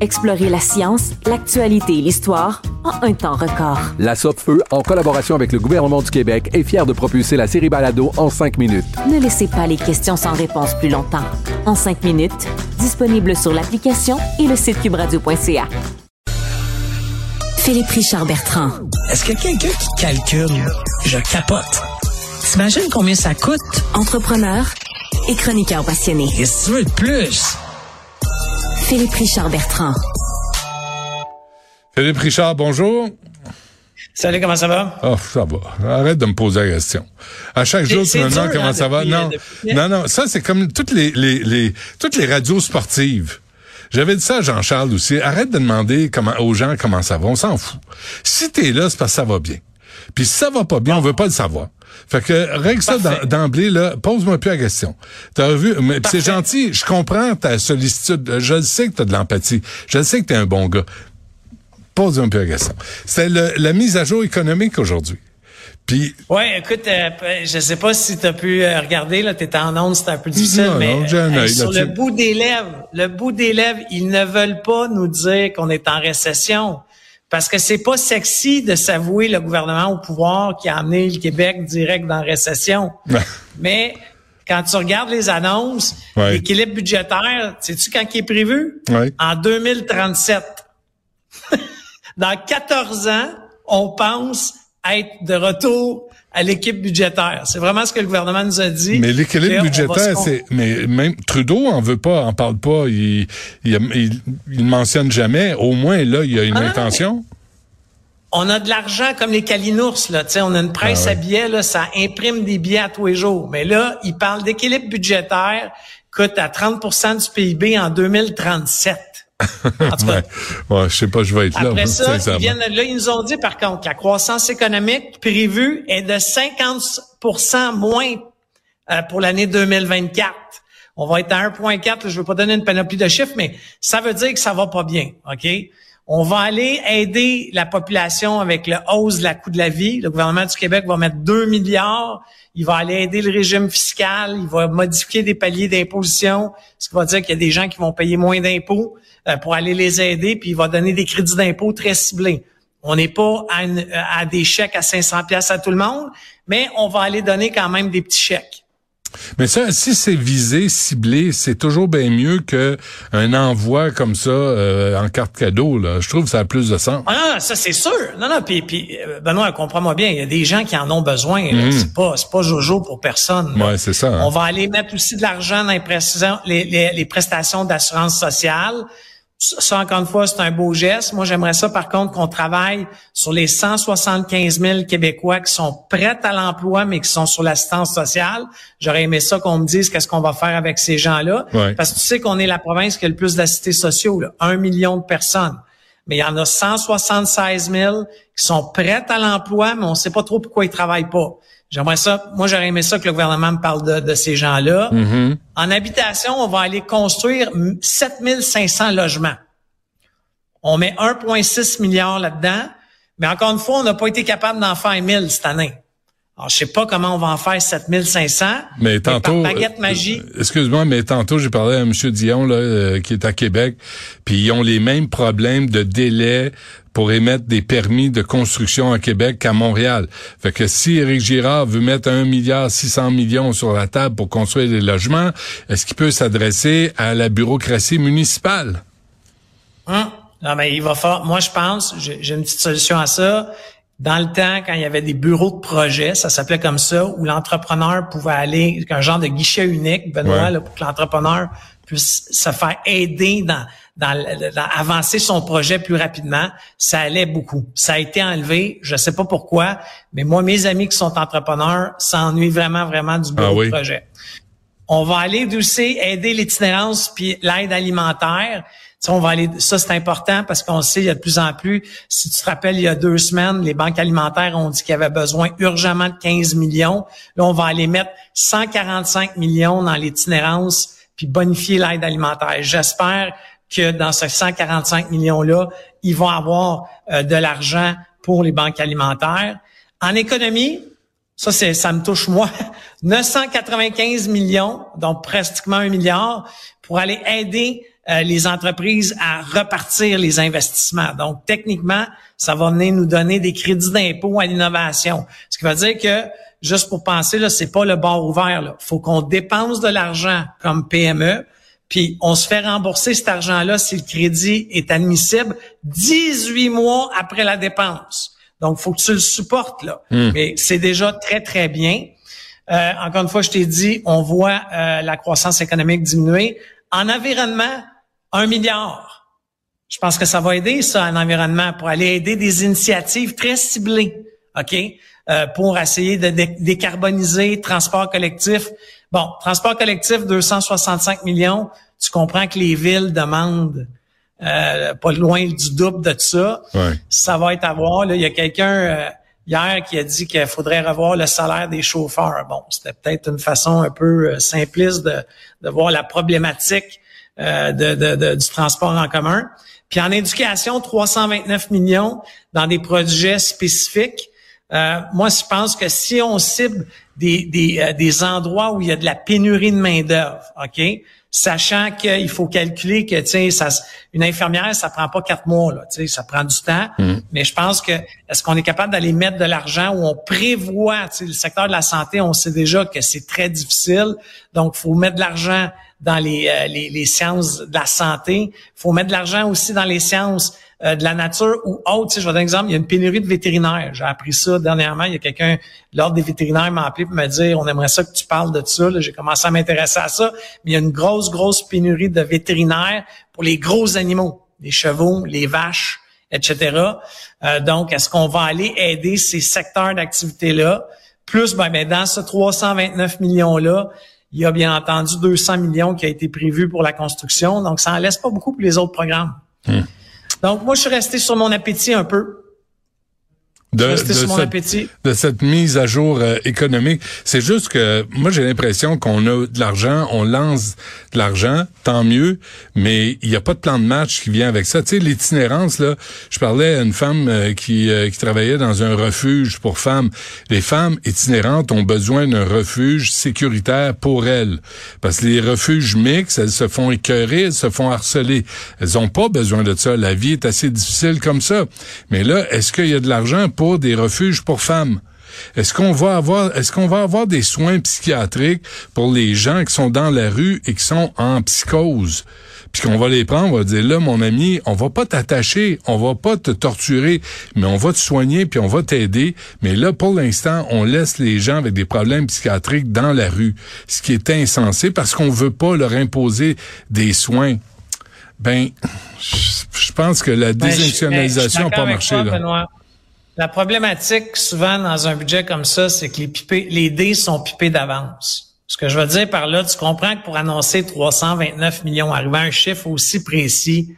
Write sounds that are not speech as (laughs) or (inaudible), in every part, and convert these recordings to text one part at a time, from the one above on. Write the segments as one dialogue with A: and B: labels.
A: Explorez la science, l'actualité et l'histoire en un temps record.
B: La Feu, en collaboration avec le gouvernement du Québec, est fière de propulser la série Balado en cinq minutes.
A: Ne laissez pas les questions sans réponse plus longtemps. En cinq minutes, disponible sur l'application et le site cubradio.ca. Philippe Richard Bertrand.
C: Est-ce que quelqu'un qui calcule, je capote. T'imagines combien ça coûte?
A: Entrepreneur et chroniqueur passionné.
C: Qu'est-ce que tu veux de plus?
A: Philippe Richard Bertrand.
D: Philippe Richard, bonjour.
C: Salut, comment ça va?
D: Oh, ça va. Arrête de me poser la question. À chaque jour, tu me demandes comment hein, ça va. Non, non, non. Ça, c'est comme toutes les, les, les, toutes les radios sportives. J'avais dit ça à Jean-Charles aussi. Arrête de demander comment, aux gens comment ça va. On s'en fout. Si t'es là, c'est parce que ça va bien. Puis si ça va pas bien, on veut pas le savoir. Fait que règle ça d'emblée là, pose-moi plus la question. T'as vu mais c'est gentil, je comprends ta sollicitude, je sais que t'as de l'empathie, je sais que t'es un bon gars. Pose-moi plus la question. C'est la mise à jour économique aujourd'hui. Puis
C: Ouais, écoute, euh, je sais pas si tu as pu euh, regarder là, t'étais en onde, c'était un peu difficile mais euh, sur le bout des lèvres, le bout des lèvres, ils ne veulent pas nous dire qu'on est en récession parce que c'est pas sexy de s'avouer le gouvernement au pouvoir qui a amené le Québec direct dans la récession. Mais quand tu regardes les annonces, l'équilibre budgétaire, sais-tu quand il est prévu? En 2037. (laughs) dans 14 ans, on pense être de retour à l'équipe budgétaire. C'est vraiment ce que le gouvernement nous a dit.
D: Mais l'équilibre budgétaire, c'est mais même Trudeau en veut pas, en parle pas, il il, il, mentionne jamais. Au moins là, il y a une ah, intention.
C: On a de l'argent comme les calinours là, tu sais, on a une presse ah à billets là, ça imprime des billets à tous les jours. Mais là, il parle d'équilibre budgétaire, coûte à 30% du PIB en 2037. (laughs)
D: ouais. je sais pas, je vais être
C: là. Après ça, ils viennent, là, ils nous ont dit, par contre, la croissance économique prévue est de 50% moins euh, pour l'année 2024. On va être à 1,4. Je veux pas donner une panoplie de chiffres, mais ça veut dire que ça va pas bien, OK? On va aller aider la population avec le hausse de la coût de la vie. Le gouvernement du Québec va mettre 2 milliards. Il va aller aider le régime fiscal. Il va modifier des paliers d'imposition, ce qui va dire qu'il y a des gens qui vont payer moins d'impôts. Euh, pour aller les aider, puis il va donner des crédits d'impôt très ciblés. On n'est pas à, des chèques à 500 pièces à tout le monde, mais on va aller donner quand même des petits chèques.
D: Mais ça, si c'est visé, ciblé, c'est toujours bien mieux que un envoi comme ça euh, en carte cadeau. Là. Je trouve que ça a plus de sens.
C: Ah ça c'est sûr. Non, non, puis, puis euh, Benoît, comprends-moi bien, il y a des gens qui en ont besoin. Mm. C'est pas c'est pas jojo pour personne.
D: Ouais, c'est ça. Hein.
C: On va aller mettre aussi de l'argent dans les, les, les prestations d'assurance sociale. Ça, encore une fois, c'est un beau geste. Moi, j'aimerais ça, par contre, qu'on travaille sur les 175 000 Québécois qui sont prêts à l'emploi, mais qui sont sur l'assistance sociale. J'aurais aimé ça qu'on me dise qu'est-ce qu'on va faire avec ces gens-là. Parce que tu sais qu'on est la province qui a le plus d'assistés sociaux, là, un million de personnes. Mais il y en a 176 000 qui sont prêts à l'emploi, mais on ne sait pas trop pourquoi ils travaillent pas. J'aimerais ça, moi j'aurais aimé ça que le gouvernement me parle de, ces gens-là. Mm-hmm. En habitation, on va aller construire 7500 logements. On met 1,6 milliard là-dedans, mais encore une fois, on n'a pas été capable d'en faire 1000 cette année. Alors, je sais pas comment on va en faire 7500.
D: Mais tantôt,
C: baguette magie.
D: Euh, excuse-moi, mais tantôt, j'ai parlé à M. Dion, là, euh, qui est à Québec, puis ils ont les mêmes problèmes de délai pour émettre des permis de construction à Québec qu'à Montréal. Fait que si Éric Girard veut mettre un milliard 600 millions sur la table pour construire des logements, est-ce qu'il peut s'adresser à la bureaucratie municipale?
C: Hum? Non, mais il va faire. Moi, je pense, j'ai une petite solution à ça. dans le temps, quand il y avait des bureaux de projet, ça s'appelait comme ça, où l'entrepreneur pouvait aller, un genre de guichet unique, Benoît, là, pour que l'entrepreneur puisse se faire aider dans, dans, avancer son projet plus rapidement, ça allait beaucoup. Ça a été enlevé, je sais pas pourquoi, mais moi, mes amis qui sont entrepreneurs s'ennuient vraiment, vraiment du bureau ah de projet. On va aller aussi aider l'itinérance puis l'aide alimentaire. Ça, on va aller, ça c'est important parce qu'on sait il y a de plus en plus. Si tu te rappelles, il y a deux semaines, les banques alimentaires ont dit qu'il y avait besoin urgemment de 15 millions. Là, on va aller mettre 145 millions dans l'itinérance puis bonifier l'aide alimentaire. J'espère que dans ces 145 millions-là, ils vont avoir euh, de l'argent pour les banques alimentaires. En économie, ça, c'est, ça me touche moi. (laughs) 995 millions, donc pratiquement un milliard, pour aller aider euh, les entreprises à repartir les investissements. Donc, techniquement, ça va venir nous donner des crédits d'impôt à l'innovation. Ce qui veut dire que, juste pour penser, là, c'est pas le bord ouvert. Il faut qu'on dépense de l'argent comme PME, puis on se fait rembourser cet argent-là si le crédit est admissible 18 mois après la dépense. Donc, faut que tu le supportes, là. Hmm. Mais c'est déjà très, très bien. Euh, encore une fois, je t'ai dit, on voit euh, la croissance économique diminuer. En environnement, un milliard. Je pense que ça va aider, ça, en environnement, pour aller aider des initiatives très ciblées, OK? Euh, pour essayer de décarboniser transport collectif. Bon, transport collectif, 265 millions. Tu comprends que les villes demandent euh, pas loin du double de ça. Ça va être à voir. Là. Il y a quelqu'un euh, hier qui a dit qu'il faudrait revoir le salaire des chauffeurs. Bon, c'était peut-être une façon un peu euh, simpliste de, de voir la problématique de, de, du transport en commun. Puis en éducation, 329 millions dans des projets spécifiques. Moi, je pense que si on cible des, des, des endroits où il y a de la pénurie de main-d'œuvre, OK? sachant qu'il faut calculer que, tu sais, ça, une infirmière, ça prend pas quatre mois, là, tu sais, ça prend du temps. Mm. Mais je pense que, est-ce qu'on est capable d'aller mettre de l'argent où on prévoit, tu sais, le secteur de la santé, on sait déjà que c'est très difficile. Donc, faut mettre de l'argent dans les, euh, les, les, sciences de la santé. faut mettre de l'argent aussi dans les sciences euh, de la nature ou autre. Tu sais, je vais donner un exemple, il y a une pénurie de vétérinaires. J'ai appris ça dernièrement. Il y a quelqu'un, l'ordre des vétérinaires m'a appelé pour me dire, on aimerait ça que tu parles de ça. J'ai commencé à m'intéresser à ça. Mais il y a une grosse, grosse pénurie de vétérinaires pour les gros animaux, les chevaux, les vaches, etc. Euh, donc, est-ce qu'on va aller aider ces secteurs d'activité-là? Plus, ben, ben, dans ce 329 millions-là, il y a bien entendu 200 millions qui a été prévu pour la construction. Donc, ça en laisse pas beaucoup pour les autres programmes. Hmm. Donc, moi, je suis resté sur mon appétit un peu
D: de, de, cette, de, cette, mise à jour euh, économique. C'est juste que moi j'ai l'impression qu'on a de l'argent, on lance de l'argent, tant mieux, mais il n'y a pas de plan de match qui vient avec ça. Tu sais, l'itinérance, là, je parlais à une femme euh, qui, euh, qui travaillait dans un refuge pour femmes. Les femmes itinérantes ont besoin d'un refuge sécuritaire pour elles. Parce que les refuges mixtes, elles se font écœurer, elles se font harceler. Elles ont pas besoin de ça. La vie est assez difficile comme ça. Mais là, est-ce qu'il y a de l'argent pour des refuges pour femmes. Est-ce qu'on va avoir, est-ce qu'on va avoir des soins psychiatriques pour les gens qui sont dans la rue et qui sont en psychose? Puis qu'on va les prendre, on va dire là, mon ami, on va pas t'attacher, on va pas te torturer, mais on va te soigner puis on va t'aider. Mais là, pour l'instant, on laisse les gens avec des problèmes psychiatriques dans la rue, ce qui est insensé parce qu'on veut pas leur imposer des soins. Ben, je pense que la ben, désinstitutionnalisation n'a pas marché là.
C: La problématique souvent dans un budget comme ça, c'est que les, les dés sont pipés d'avance. Ce que je veux dire par là, tu comprends que pour annoncer 329 millions, arriver à un chiffre aussi précis,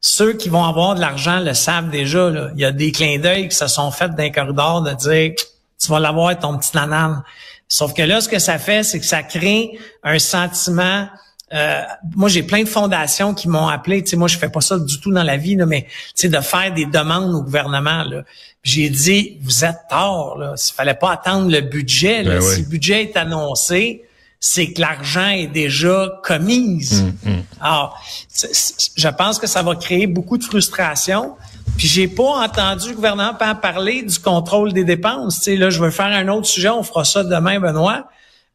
C: ceux qui vont avoir de l'argent le savent déjà. Là. Il y a des clins d'œil qui se sont faits d'un corridor de dire tu vas l'avoir ton petit nanan. Sauf que là, ce que ça fait, c'est que ça crée un sentiment euh, moi, j'ai plein de fondations qui m'ont appelé. Tu sais, moi, je fais pas ça du tout dans la vie, là, mais tu sais, de faire des demandes au gouvernement. J'ai dit, vous êtes tort. Là. Il fallait pas attendre le budget. Là. Ben si le budget est annoncé, c'est que l'argent est déjà commise. Hum, hum. Alors, je pense que ça va créer beaucoup de frustration. Puis j'ai pas entendu le gouvernement parler du contrôle des dépenses. Tu sais, là, je veux faire un autre sujet, on fera ça demain, Benoît.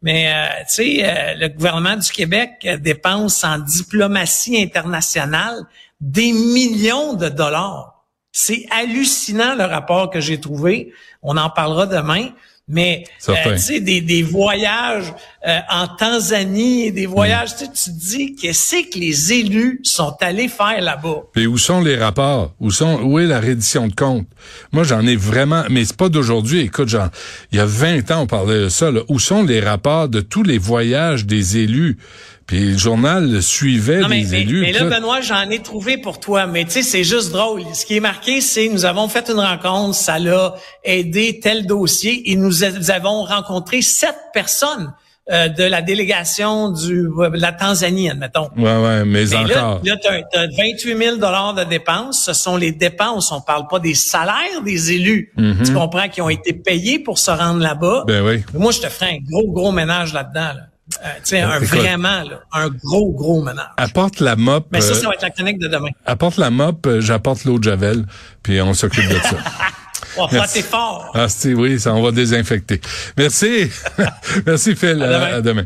C: Mais euh, tu sais, euh, le gouvernement du Québec dépense en diplomatie internationale des millions de dollars. C'est hallucinant le rapport que j'ai trouvé. On en parlera demain. Mais euh, tu sais, des, des voyages euh, en Tanzanie, des voyages, tu te dis qu'est-ce que les élus sont allés faire là-bas.
D: Et où sont les rapports? Où sont où est la reddition de comptes? Moi, j'en ai vraiment, mais c'est pas d'aujourd'hui. Écoute, genre, il y a 20 ans, on parlait de ça. Là. Où sont les rapports de tous les voyages des élus? Puis le journal suivait les élus.
C: Mais là, Benoît, j'en ai trouvé pour toi. Mais tu sais, c'est juste drôle. Ce qui est marqué, c'est nous avons fait une rencontre, ça l'a aidé tel dossier et nous, avons rencontré sept personnes. Euh, de la délégation du, de la Tanzanie, admettons.
D: Ouais, ouais, mais, encore.
C: Là, là tu as, 28 000 dollars de dépenses. Ce sont les dépenses. On parle pas des salaires des élus. Mm-hmm. Tu comprends qui ont été payés pour se rendre là-bas.
D: Ben oui.
C: moi, je te ferai un gros, gros ménage là-dedans. Là. Euh, un vraiment, là, un gros, gros ménage.
D: Apporte la mop.
C: Mais ça, ça euh, va être la chronique de demain.
D: Apporte la mop, euh, j'apporte l'eau de Javel, puis on s'occupe de ça. (laughs)
C: oh, c'est fort.
D: Ah, oui, ça, on va désinfecter. Merci. (laughs) Merci, Phil. À demain. À demain.